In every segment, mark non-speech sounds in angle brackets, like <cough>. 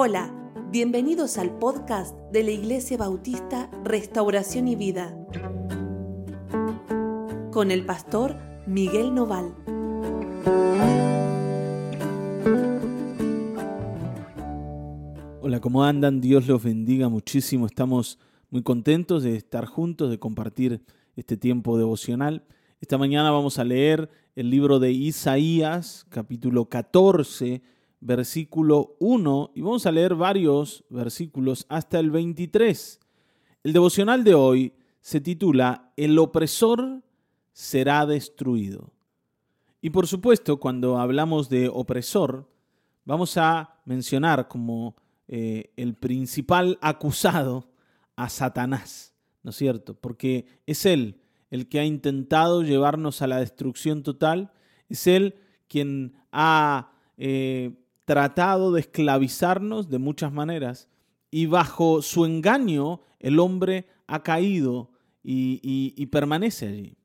Hola, bienvenidos al podcast de la Iglesia Bautista Restauración y Vida con el pastor Miguel Noval. Hola, ¿cómo andan? Dios los bendiga muchísimo. Estamos muy contentos de estar juntos, de compartir este tiempo devocional. Esta mañana vamos a leer el libro de Isaías, capítulo 14, versículo 1, y vamos a leer varios versículos hasta el 23. El devocional de hoy se titula El opresor será destruido. Y por supuesto, cuando hablamos de opresor, vamos a mencionar como eh, el principal acusado a Satanás, ¿no es cierto? Porque es él el que ha intentado llevarnos a la destrucción total, es Él quien ha eh, tratado de esclavizarnos de muchas maneras y bajo su engaño el hombre ha caído y permanece allí.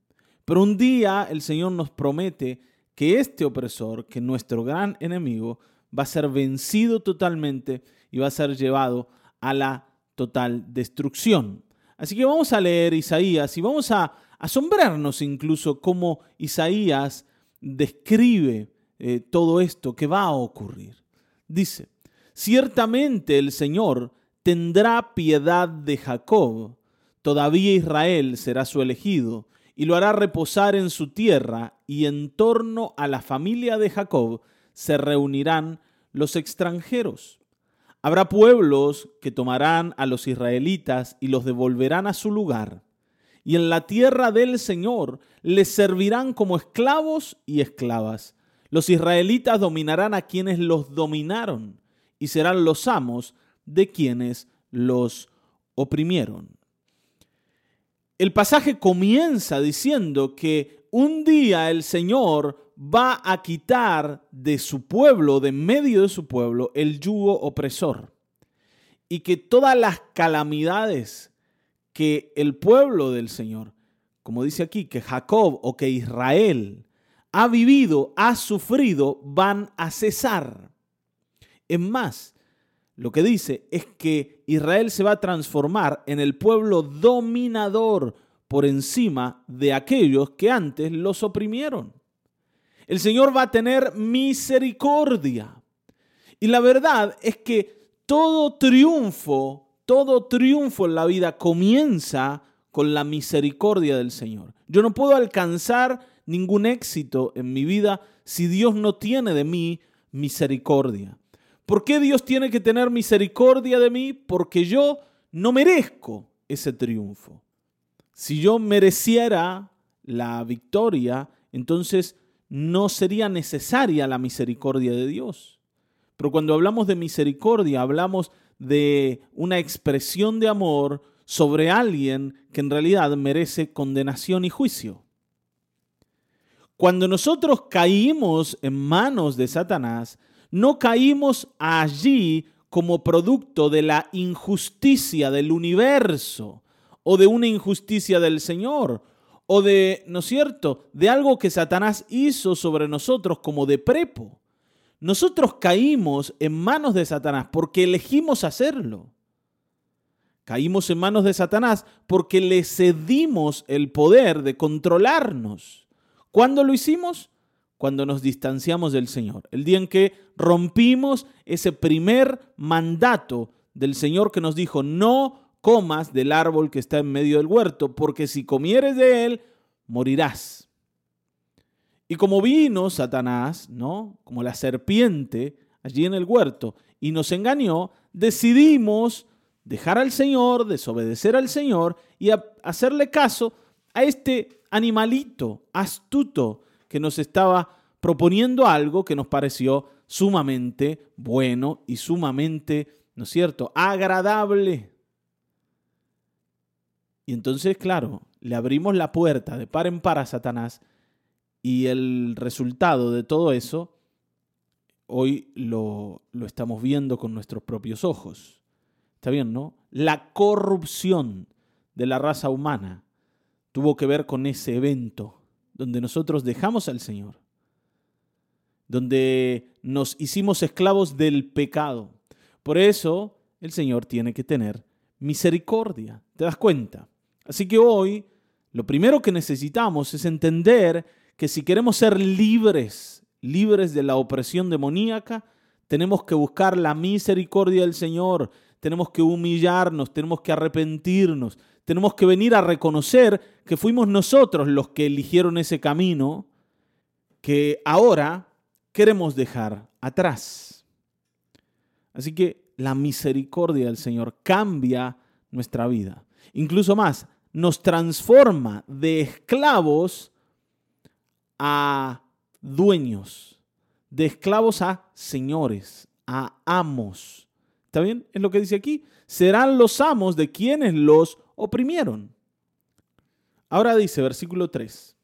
Pero un día el Señor nos promete que este opresor, que nuestro gran enemigo, va a ser vencido totalmente y va a ser llevado a la total destrucción. Así que vamos a leer Isaías y vamos a asombrarnos incluso cómo Isaías describe eh, todo esto que va a ocurrir. Dice, ciertamente el Señor tendrá piedad de Jacob, todavía Israel será su elegido, y lo hará reposar en su tierra, y en torno a la familia de Jacob se reunirán los extranjeros. Habrá pueblos que tomarán a los israelitas y los devolverán a su lugar y en la tierra del Señor les servirán como esclavos y esclavas. Los israelitas dominarán a quienes los dominaron y serán los amos de quienes los oprimieron. El pasaje comienza diciendo que un día el Señor va a quitar de su pueblo, de medio de su pueblo, el yugo opresor. Y que todas las calamidades que el pueblo del Señor, como dice aquí, que Jacob o que Israel ha vivido, ha sufrido, van a cesar. Es más, lo que dice es que Israel se va a transformar en el pueblo dominador por encima de aquellos que antes los oprimieron. El Señor va a tener misericordia. Y la verdad es que todo triunfo todo triunfo en la vida comienza con la misericordia del Señor. Yo no puedo alcanzar ningún éxito en mi vida si Dios no tiene de mí misericordia. ¿Por qué Dios tiene que tener misericordia de mí? Porque yo no merezco ese triunfo. Si yo mereciera la victoria, entonces no sería necesaria la misericordia de Dios. Pero cuando hablamos de misericordia, hablamos de una expresión de amor sobre alguien que en realidad merece condenación y juicio. Cuando nosotros caímos en manos de Satanás, no caímos allí como producto de la injusticia del universo o de una injusticia del Señor o de, ¿no es cierto?, de algo que Satanás hizo sobre nosotros como de prepo. Nosotros caímos en manos de Satanás porque elegimos hacerlo. Caímos en manos de Satanás porque le cedimos el poder de controlarnos. ¿Cuándo lo hicimos? Cuando nos distanciamos del Señor. El día en que rompimos ese primer mandato del Señor que nos dijo, no comas del árbol que está en medio del huerto, porque si comieres de él, morirás. Y como vino Satanás, ¿no? Como la serpiente allí en el huerto y nos engañó, decidimos dejar al Señor, desobedecer al Señor y hacerle caso a este animalito astuto que nos estaba proponiendo algo que nos pareció sumamente bueno y sumamente, ¿no es cierto?, agradable. Y entonces, claro, le abrimos la puerta de par en par a Satanás y el resultado de todo eso, hoy lo, lo estamos viendo con nuestros propios ojos. ¿Está bien, no? La corrupción de la raza humana tuvo que ver con ese evento donde nosotros dejamos al Señor, donde nos hicimos esclavos del pecado. Por eso el Señor tiene que tener misericordia. ¿Te das cuenta? Así que hoy lo primero que necesitamos es entender que si queremos ser libres, libres de la opresión demoníaca, tenemos que buscar la misericordia del Señor, tenemos que humillarnos, tenemos que arrepentirnos, tenemos que venir a reconocer que fuimos nosotros los que eligieron ese camino que ahora queremos dejar atrás. Así que la misericordia del Señor cambia nuestra vida. Incluso más, nos transforma de esclavos a dueños, de esclavos a señores, a amos. ¿Está bien? Es lo que dice aquí. Serán los amos de quienes los oprimieron. Ahora dice, versículo 3.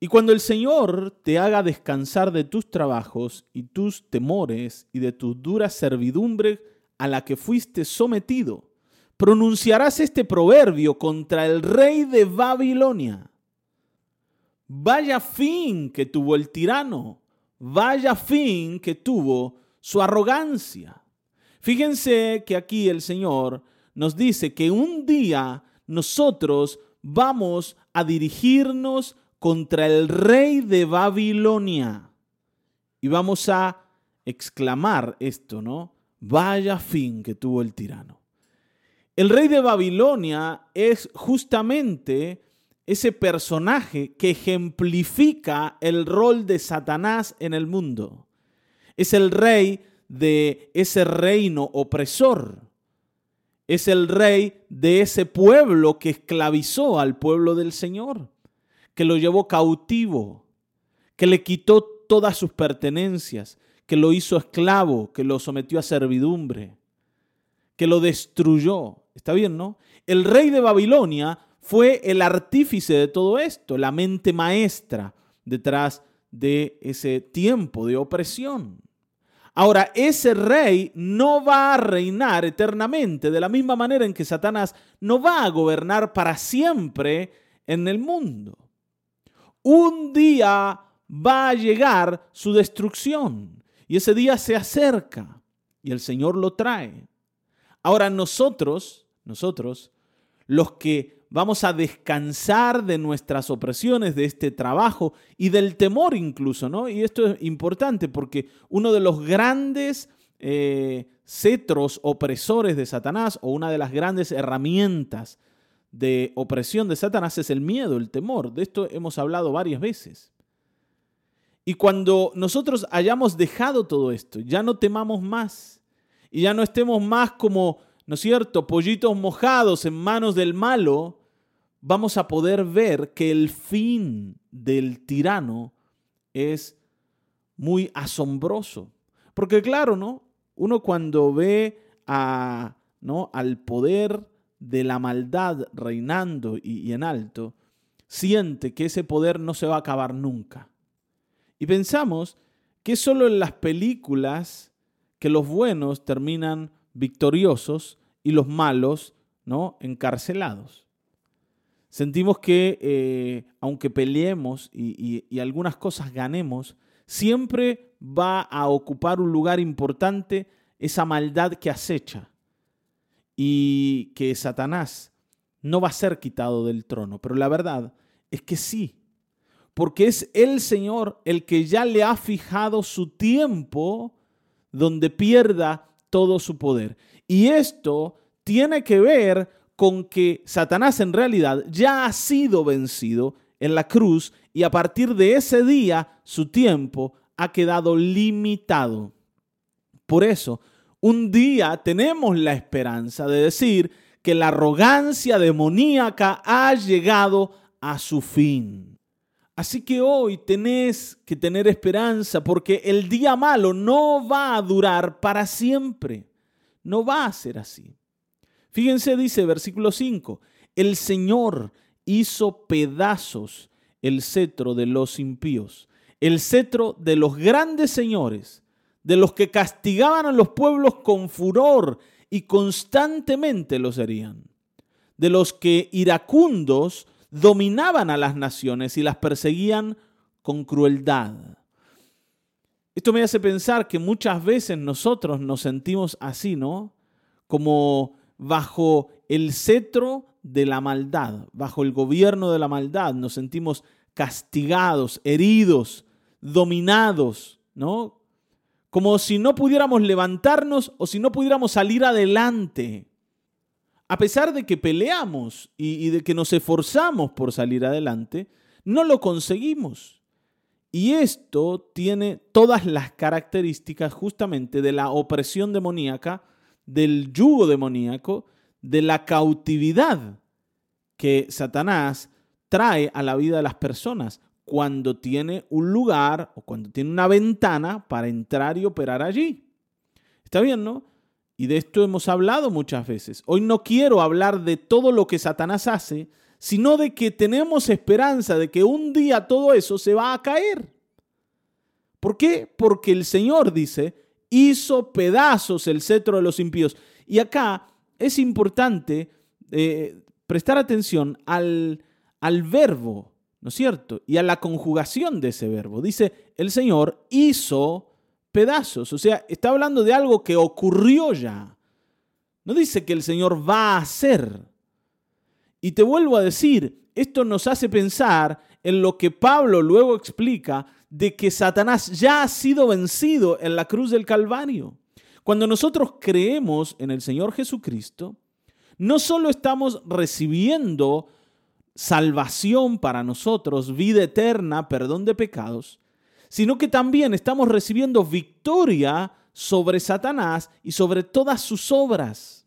Y cuando el Señor te haga descansar de tus trabajos y tus temores y de tu dura servidumbre a la que fuiste sometido, pronunciarás este proverbio contra el rey de Babilonia. Vaya fin que tuvo el tirano, vaya fin que tuvo su arrogancia. Fíjense que aquí el Señor nos dice que un día nosotros vamos a dirigirnos contra el rey de Babilonia. Y vamos a exclamar esto, ¿no? Vaya fin que tuvo el tirano. El rey de Babilonia es justamente ese personaje que ejemplifica el rol de Satanás en el mundo. Es el rey de ese reino opresor. Es el rey de ese pueblo que esclavizó al pueblo del Señor que lo llevó cautivo, que le quitó todas sus pertenencias, que lo hizo esclavo, que lo sometió a servidumbre, que lo destruyó. ¿Está bien, no? El rey de Babilonia fue el artífice de todo esto, la mente maestra detrás de ese tiempo de opresión. Ahora, ese rey no va a reinar eternamente de la misma manera en que Satanás no va a gobernar para siempre en el mundo un día va a llegar su destrucción y ese día se acerca y el Señor lo trae. Ahora nosotros, nosotros, los que vamos a descansar de nuestras opresiones, de este trabajo y del temor incluso, ¿no? Y esto es importante porque uno de los grandes eh, cetros opresores de Satanás o una de las grandes herramientas de opresión de Satanás es el miedo, el temor. De esto hemos hablado varias veces. Y cuando nosotros hayamos dejado todo esto, ya no temamos más y ya no estemos más como, ¿no es cierto?, pollitos mojados en manos del malo, vamos a poder ver que el fin del tirano es muy asombroso. Porque claro, ¿no? Uno cuando ve a, ¿no? al poder de la maldad reinando y, en alto, siente que ese poder no se va a acabar nunca. Y pensamos que solo en las películas que los buenos terminan victoriosos y los malos ¿no? encarcelados. Sentimos que eh, aunque peleemos y algunas cosas ganemos, siempre va a ocupar un lugar importante esa maldad que acecha y que Satanás no va a ser quitado del trono. Pero la verdad es que sí, porque es el Señor el que ya le ha fijado su tiempo donde pierda todo su poder. Y esto tiene que ver con que Satanás en realidad ya ha sido vencido en la cruz y a partir de ese día su tiempo ha quedado limitado. Por eso, un día tenemos la esperanza de decir que la arrogancia demoníaca ha llegado a su fin. Así que hoy tenés que tener esperanza porque el día malo no va a durar para siempre. No va a ser así. Fíjense, dice versículo 5, el Señor hizo pedazos el cetro de los impíos, el cetro de los grandes señores de los que castigaban a los pueblos con furor y constantemente los herían, de los que iracundos dominaban a las naciones y las perseguían con crueldad. Esto me hace pensar que muchas veces nosotros nos sentimos así, ¿no? Como bajo el cetro de la maldad, bajo el gobierno de la maldad, nos sentimos castigados, heridos, dominados, ¿no? Como si no pudiéramos levantarnos o si no pudiéramos salir adelante. A pesar de que peleamos y, de que nos esforzamos por salir adelante, no lo conseguimos. Y esto tiene todas las características justamente de la opresión demoníaca, del yugo demoníaco, de la cautividad que Satanás trae a la vida de las personas cuando tiene un lugar o cuando tiene una ventana para entrar y operar allí. Está bien, ¿no? Y de esto hemos hablado muchas veces. Hoy no quiero hablar de todo lo que Satanás hace, sino de que tenemos esperanza de que un día todo eso se va a caer. ¿Por qué? Porque el Señor dice, hizo pedazos el cetro de los impíos. Y acá es importante eh, prestar atención al, al verbo ¿no es cierto? Y a la conjugación de ese verbo. Dice, el Señor hizo pedazos, o sea, está hablando de algo que ocurrió ya. No dice que el Señor va a hacer. Y te vuelvo a decir, esto nos hace pensar en lo que Pablo luego explica de que Satanás ya ha sido vencido en la cruz del Calvario. Cuando nosotros creemos en el Señor Jesucristo, no solo estamos recibiendo salvación para nosotros, vida eterna, perdón de pecados, sino que también estamos recibiendo victoria sobre Satanás y sobre todas sus obras.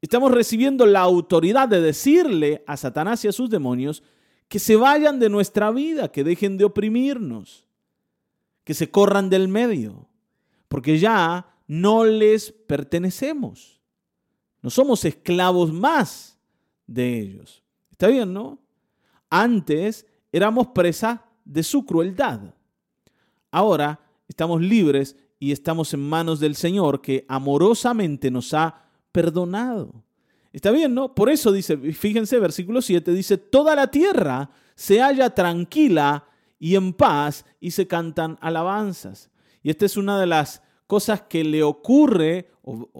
Estamos recibiendo la autoridad de decirle a Satanás y a sus demonios que se vayan de nuestra vida, que dejen de oprimirnos, que se corran del medio, porque ya no les pertenecemos. No somos esclavos más de ellos. Está bien, ¿no? Antes éramos presa de su crueldad. Ahora estamos libres y estamos en manos del Señor que amorosamente nos ha perdonado. Está bien, ¿no? Por eso dice, fíjense, versículo 7 dice, toda la tierra se halla tranquila y en paz y se cantan alabanzas. Y esta es una de las cosas que le ocurre, o,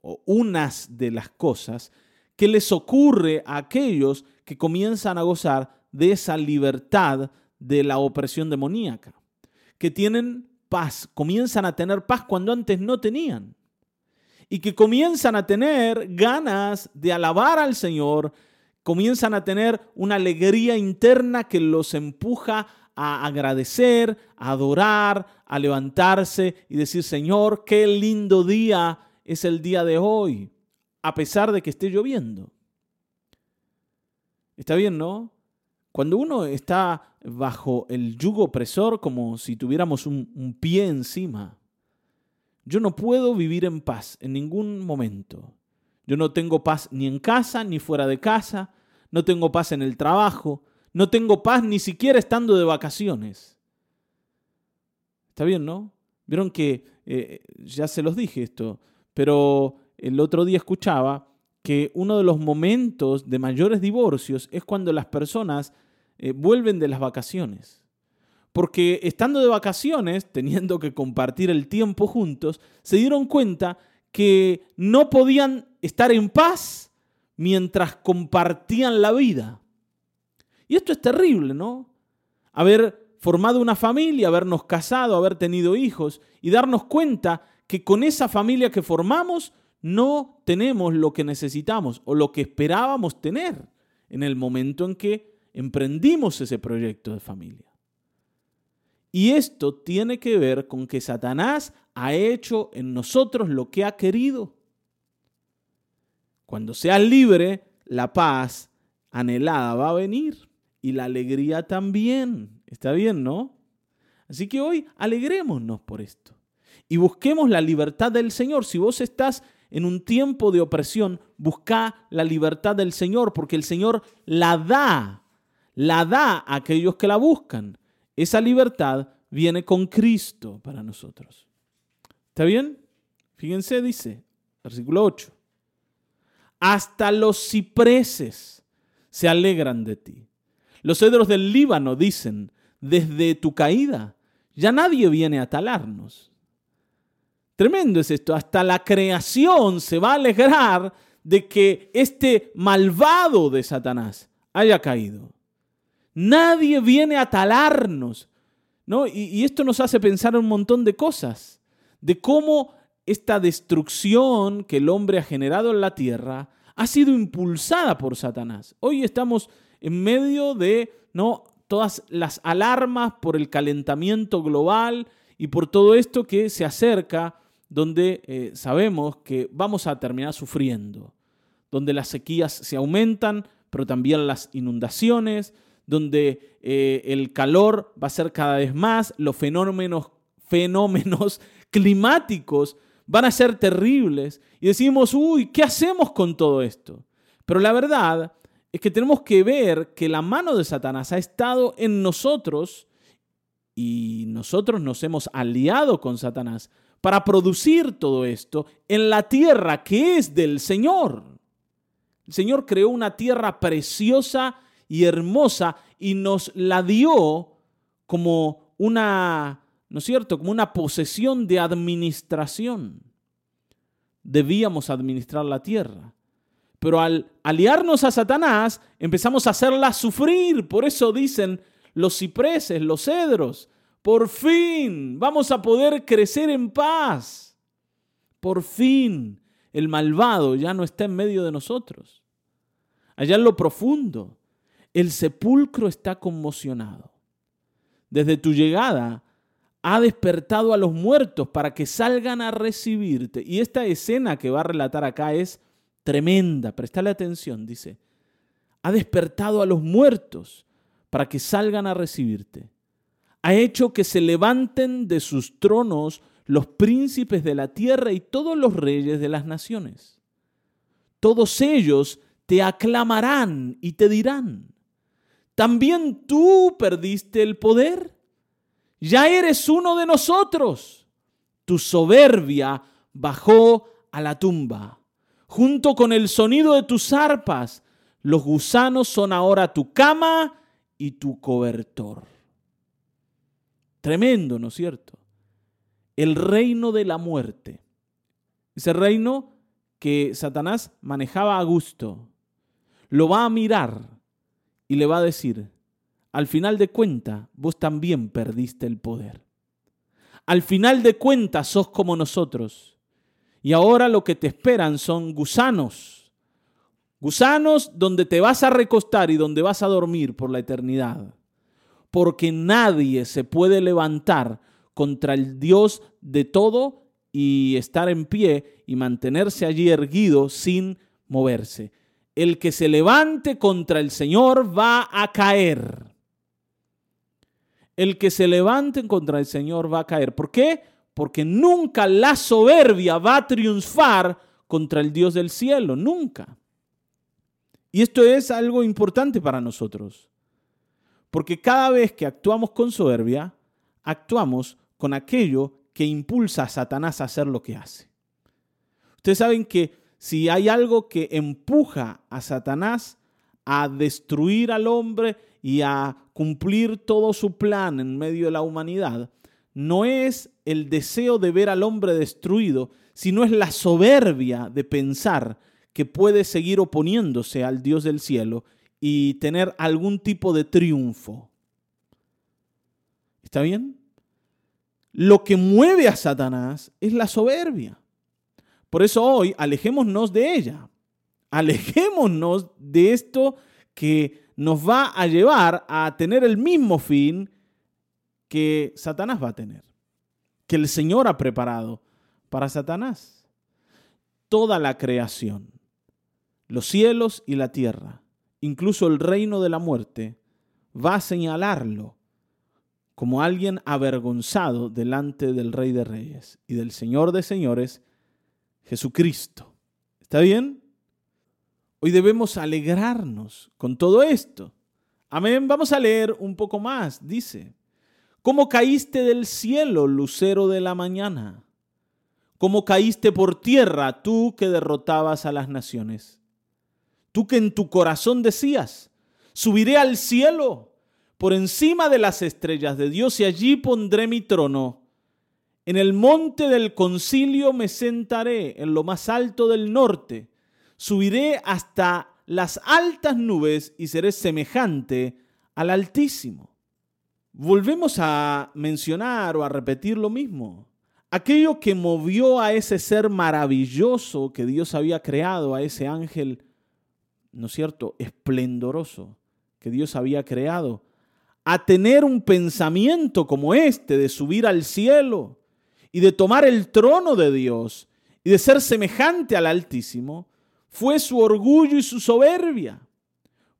o unas de las cosas que les ocurre a aquellos que comienzan a gozar de esa libertad de la opresión demoníaca, que tienen paz, comienzan a tener paz cuando antes no tenían, y que comienzan a tener ganas de alabar al Señor, comienzan a tener una alegría interna que los empuja a agradecer, a adorar, a levantarse y decir, Señor, qué lindo día es el día de hoy, a pesar de que esté lloviendo. Está bien, ¿no? Cuando uno está bajo el yugo opresor como si tuviéramos un, pie encima, yo no puedo vivir en paz en ningún momento. Yo no tengo paz ni en casa ni fuera de casa, no tengo paz en el trabajo, no tengo paz ni siquiera estando de vacaciones. Está bien, ¿no? Vieron que, eh, ya se los dije esto, pero el otro día escuchaba que uno de los momentos de mayores divorcios es cuando las personas eh, vuelven de las vacaciones. Porque estando de vacaciones, teniendo que compartir el tiempo juntos, se dieron cuenta que no podían estar en paz mientras compartían la vida. Y esto es terrible, ¿no? Haber formado una familia, habernos casado, haber tenido hijos y darnos cuenta que con esa familia que formamos no tenemos lo que necesitamos o lo que esperábamos tener en el momento en que emprendimos ese proyecto de familia. Y esto tiene que ver con que Satanás ha hecho en nosotros lo que ha querido. Cuando seas libre, la paz anhelada va a venir y la alegría también. Está bien, ¿no? Así que hoy alegrémonos por esto y busquemos la libertad del Señor. Si vos estás en un tiempo de opresión, busca la libertad del Señor, porque el Señor la da, la da a aquellos que la buscan. Esa libertad viene con Cristo para nosotros. ¿Está bien? Fíjense, dice, versículo 8. Hasta los cipreses se alegran de ti. Los cedros del Líbano dicen, desde tu caída, ya nadie viene a talarnos. Tremendo es esto, hasta la creación se va a alegrar de que este malvado de Satanás haya caído. Nadie viene a talarnos. ¿no? Y, esto nos hace pensar un montón de cosas, de cómo esta destrucción que el hombre ha generado en la tierra ha sido impulsada por Satanás. Hoy estamos en medio de ¿no? todas las alarmas por el calentamiento global y por todo esto que se acerca, donde eh, sabemos que vamos a terminar sufriendo, donde las sequías se aumentan, pero también las inundaciones, donde eh, el calor va a ser cada vez más, los fenómenos, fenómenos <laughs> climáticos van a ser terribles y decimos, uy, ¿qué hacemos con todo esto? Pero la verdad es que tenemos que ver que la mano de Satanás ha estado en nosotros y nosotros nos hemos aliado con Satanás para producir todo esto en la tierra que es del Señor. El Señor creó una tierra preciosa y hermosa y nos la dio como una ¿no es cierto? Como una posesión de administración. Debíamos administrar la tierra. Pero al aliarnos a Satanás, empezamos a hacerla sufrir. Por eso dicen los cipreses, los cedros, por fin vamos a poder crecer en paz. Por fin el malvado ya no está en medio de nosotros. Allá en lo profundo, el sepulcro está conmocionado. Desde tu llegada, ha despertado a los muertos para que salgan a recibirte. Y esta escena que va a relatar acá es tremenda. Prestale atención, dice. Ha despertado a los muertos para que salgan a recibirte. Ha hecho que se levanten de sus tronos los príncipes de la tierra y todos los reyes de las naciones. Todos ellos te aclamarán y te dirán, ¿también tú perdiste el poder? ya eres uno de nosotros. Tu soberbia bajó a la tumba. Junto con el sonido de tus arpas, los gusanos son ahora tu cama y tu cobertor. Tremendo, ¿no es cierto? El reino de la muerte. Ese reino que Satanás manejaba a gusto. Lo va a mirar y le va a decir, al final de cuentas, vos también perdiste el poder. Al final de cuentas, sos como nosotros. Y ahora lo que te esperan son gusanos. Gusanos donde te vas a recostar y donde vas a dormir por la eternidad. Porque nadie se puede levantar contra el Dios de todo y estar en pie y mantenerse allí erguido sin moverse. El que se levante contra el Señor va a caer. El que se levante contra el Señor va a caer. ¿Por qué? Porque nunca la soberbia va a triunfar contra el Dios del cielo, nunca. Y esto es algo importante para nosotros. Porque cada vez que actuamos con soberbia, actuamos con aquello que impulsa a Satanás a hacer lo que hace. Ustedes saben que si hay algo que empuja a Satanás a destruir al hombre y a cumplir todo su plan en medio de la humanidad, no es el deseo de ver al hombre destruido, sino es la soberbia de pensar que puede seguir oponiéndose al Dios del cielo y tener algún tipo de triunfo. ¿Está bien? Lo que mueve a Satanás es la soberbia. Por eso hoy alejémonos de ella. Alejémonos de esto que nos va a llevar a tener el mismo fin que Satanás va a tener, que el Señor ha preparado para Satanás. Toda la creación, los cielos y la tierra, incluso el reino de la muerte, va a señalarlo como alguien avergonzado delante del Rey de Reyes y del Señor de Señores, Jesucristo. ¿Está bien? Hoy debemos alegrarnos con todo esto. Amén. Vamos a leer un poco más. Dice, ¿cómo caíste del cielo, lucero de la mañana? ¿Cómo caíste por tierra tú que derrotabas a las naciones? Tú que en tu corazón decías, subiré al cielo, por encima de las estrellas de Dios y allí pondré mi trono. En el monte del concilio me sentaré, en lo más alto del norte. Subiré hasta las altas nubes y seré semejante al Altísimo. Volvemos a mencionar o a repetir lo mismo. Aquello que movió a ese ser maravilloso que Dios había creado, a ese ángel, ¿no es cierto?, esplendoroso que Dios había creado, a tener un pensamiento como este de subir al cielo y de tomar el trono de Dios y de ser semejante al Altísimo, fue su orgullo y su soberbia,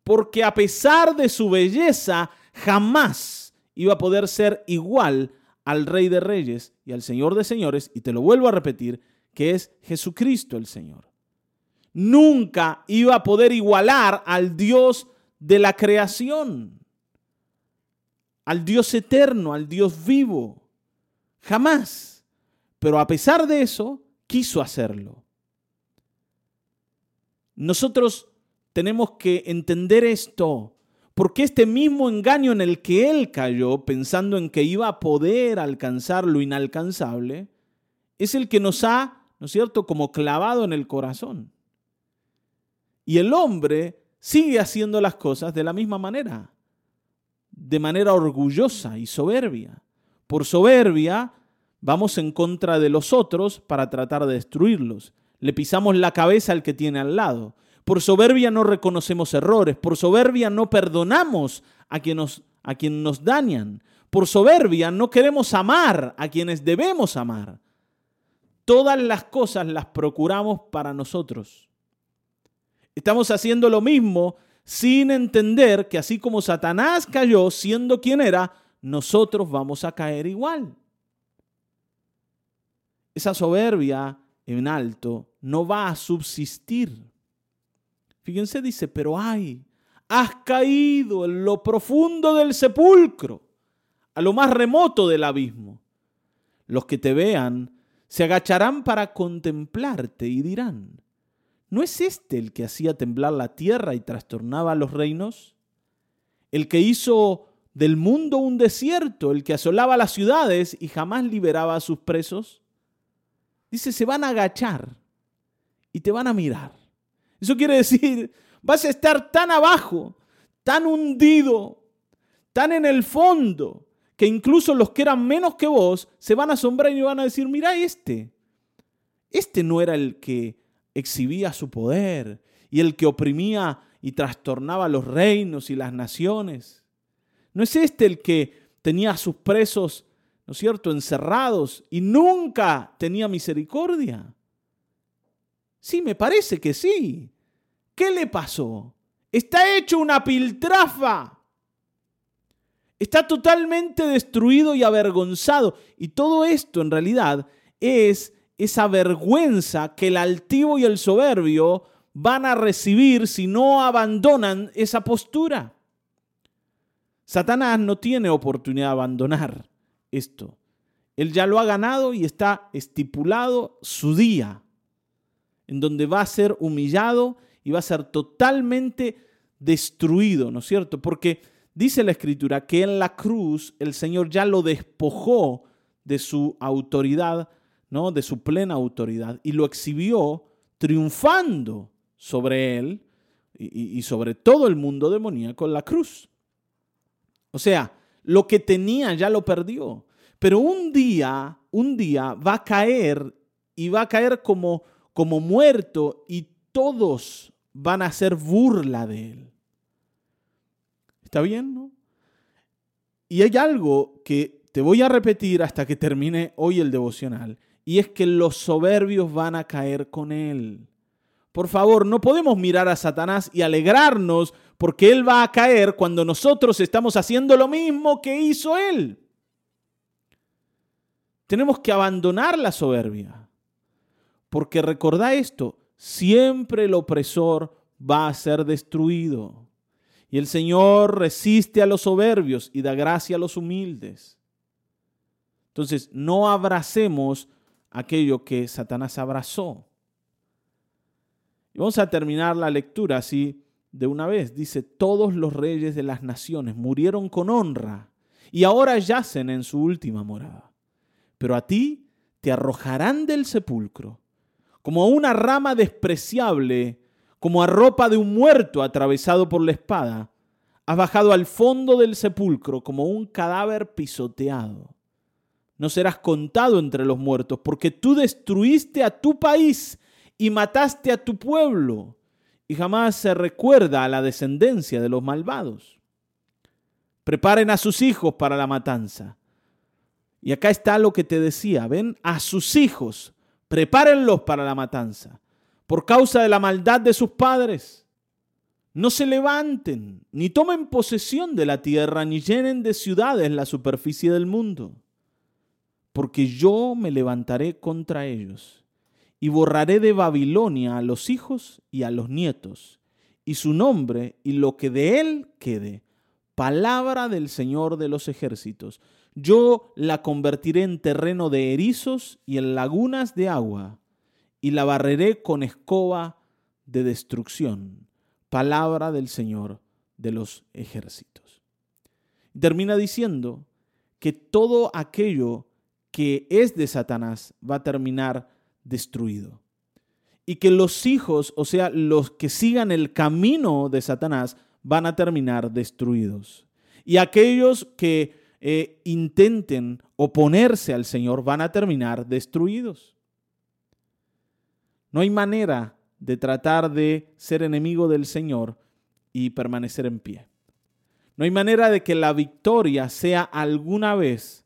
porque a pesar de su belleza, jamás iba a poder ser igual al Rey de Reyes y al Señor de Señores, y te lo vuelvo a repetir, que es Jesucristo el Señor. Nunca iba a poder igualar al Dios de la creación al Dios eterno, al Dios vivo. Jamás. Pero a pesar de eso, quiso hacerlo. Nosotros tenemos que entender esto, porque este mismo engaño en el que él cayó, pensando en que iba a poder alcanzar lo inalcanzable, es el que nos ha, ¿no es cierto?, como clavado en el corazón. Y el hombre sigue haciendo las cosas de la misma manera de manera orgullosa y soberbia. Por soberbia vamos en contra de los otros para tratar de destruirlos. Le pisamos la cabeza al que tiene al lado. Por soberbia no reconocemos errores. Por soberbia no perdonamos a, quien nos, a quien nos dañan. Por soberbia no queremos amar a quienes debemos amar. Todas las cosas las procuramos para nosotros. Estamos haciendo lo mismo sin entender que así como Satanás cayó siendo quien era, nosotros vamos a caer igual. Esa soberbia en alto no va a subsistir. Fíjense, dice, pero ay, has caído en lo profundo del sepulcro, a lo más remoto del abismo. Los que te vean se agacharán para contemplarte y dirán, ¿No es este el que hacía temblar la tierra y trastornaba los reinos? El que hizo del mundo un desierto, el que asolaba las ciudades y jamás liberaba a sus presos. Dice, se van a agachar y te van a mirar. Eso quiere decir, vas a estar tan abajo, tan hundido, tan en el fondo, que incluso los que eran menos que vos se van a asombrar y van a decir, mira este. Este no era el que exhibía su poder y el que oprimía y trastornaba los reinos y las naciones. ¿No es este el que tenía a sus presos, ¿no es cierto?, encerrados y nunca tenía misericordia. Sí, me parece que sí. ¿Qué le pasó? Está hecho una piltrafa. Está totalmente destruido y avergonzado. Y todo esto en realidad es esa vergüenza que el altivo y el soberbio van a recibir si no abandonan esa postura. Satanás no tiene oportunidad de abandonar esto. Él ya lo ha ganado y está estipulado su día, en donde va a ser humillado y va a ser totalmente destruido, ¿no es cierto? Porque dice la escritura que en la cruz el Señor ya lo despojó de su autoridad ¿no? de su plena autoridad y lo exhibió triunfando sobre él y, y sobre todo el mundo demoníaco en la cruz. O sea, lo que tenía ya lo perdió. Pero un día, un día va a caer y va a caer como, como muerto y todos van a hacer burla de él. ¿Está bien, no? Y hay algo que te voy a repetir hasta que termine hoy el devocional y es que los soberbios van a caer con él. Por favor, no podemos mirar a Satanás y alegrarnos porque él va a caer cuando nosotros estamos haciendo lo mismo que hizo él. Tenemos que abandonar la soberbia. Porque recordá esto, siempre el opresor va a ser destruido. Y el Señor resiste a los soberbios y da gracia a los humildes. Entonces, no abracemos aquello que Satanás abrazó. Y vamos a terminar la lectura así, de una vez. Dice, todos los reyes de las naciones murieron con honra y ahora yacen en su última morada. Pero a ti te arrojarán del sepulcro, como a una rama despreciable, como a ropa de un muerto atravesado por la espada. Has bajado al fondo del sepulcro como un cadáver pisoteado. No serás contado entre los muertos, porque tú destruiste a tu país y mataste a tu pueblo, y jamás se recuerda a la descendencia de los malvados. Preparen a sus hijos para la matanza. Y acá está lo que te decía, ven, a sus hijos, prepárenlos para la matanza, por causa de la maldad de sus padres. No se levanten, ni tomen posesión de la tierra, ni llenen de ciudades la superficie del mundo, porque yo me levantaré contra ellos y borraré de Babilonia a los hijos y a los nietos, y su nombre y lo que de él quede palabra del Señor de los ejércitos. Yo la convertiré en terreno de erizos y en lagunas de agua, y la barreré con escoba de destrucción. Palabra del Señor de los ejércitos. Termina diciendo que todo aquello que es de Satanás va a terminar destruido. Y que los hijos, o sea, los que sigan el camino de Satanás, van a terminar destruidos. Y aquellos que eh, intenten oponerse al Señor van a terminar destruidos. No hay manera de tratar de ser enemigo del Señor y permanecer en pie. No hay manera de que la victoria sea alguna vez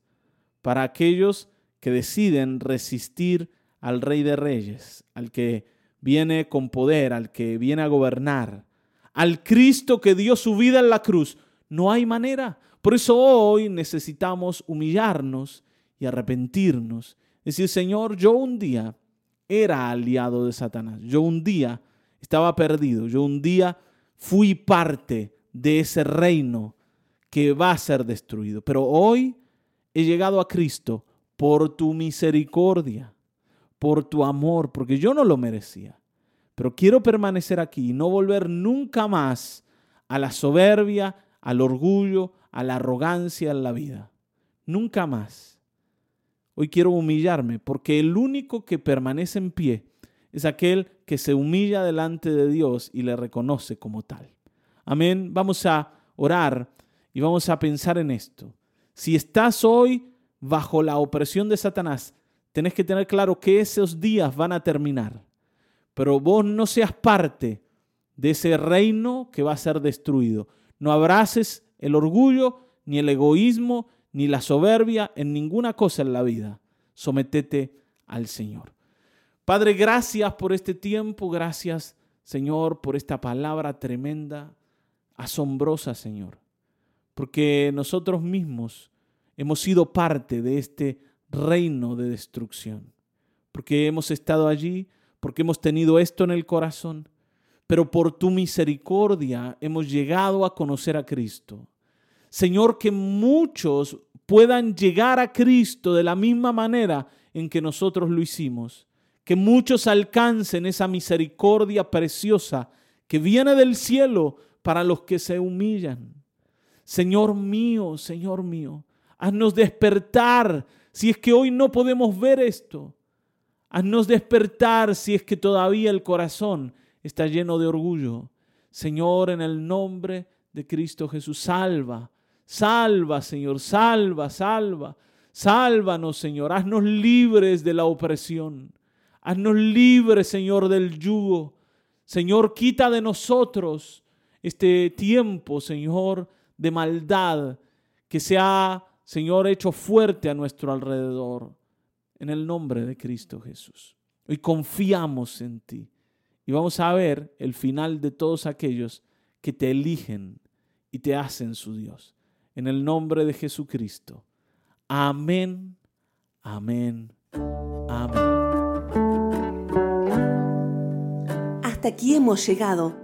para aquellos que deciden resistir al Rey de Reyes, al que viene con poder, al que viene a gobernar, al Cristo que dio su vida en la cruz, no hay manera. Por eso hoy necesitamos humillarnos y arrepentirnos. Decir, Señor, yo un día era aliado de Satanás. Yo un día estaba perdido. Yo un día fui parte de ese reino que va a ser destruido. Pero hoy he llegado a Cristo por tu misericordia, por tu amor, porque yo no lo merecía. Pero quiero permanecer aquí y no volver nunca más a la soberbia, al orgullo, a la arrogancia en la vida. Nunca más. Hoy quiero humillarme porque el único que permanece en pie es aquel que se humilla delante de Dios y le reconoce como tal. Amén. Vamos a orar y vamos a pensar en esto. Si estás hoy bajo la opresión de Satanás, tenés que tener claro que esos días van a terminar pero vos no seas parte de ese reino que va a ser destruido. No abraces el orgullo, ni el egoísmo, ni la soberbia en ninguna cosa en la vida. Sometete al Señor. Padre, gracias por este tiempo, gracias Señor por esta palabra tremenda, asombrosa Señor, porque nosotros mismos hemos sido parte de este reino de destrucción, porque hemos estado allí porque hemos tenido esto en el corazón, pero por tu misericordia hemos llegado a conocer a Cristo. Señor, que muchos puedan llegar a Cristo de la misma manera en que nosotros lo hicimos. Que muchos alcancen esa misericordia preciosa que viene del cielo para los que se humillan. Señor mío, Señor mío, haznos despertar si es que hoy no podemos ver esto. Haznos despertar si es que todavía el corazón está lleno de orgullo. Señor, en el nombre de Cristo Jesús, salva, salva, Señor, salva, salva. Sálvanos, Señor, haznos libres de la opresión. Haznos libres, Señor, del yugo. Señor, quita de nosotros este tiempo, Señor, de maldad que se ha, Señor, hecho fuerte a nuestro alrededor en el nombre de Cristo Jesús. Hoy confiamos en ti y vamos a ver el final de todos aquellos que te eligen y te hacen su Dios. En el nombre de Jesucristo. Amén, amén, amén. Hasta aquí hemos llegado.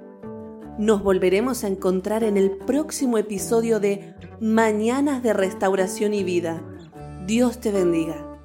Nos volveremos a encontrar en el próximo episodio de Mañanas de Restauración y Vida. Dios te bendiga.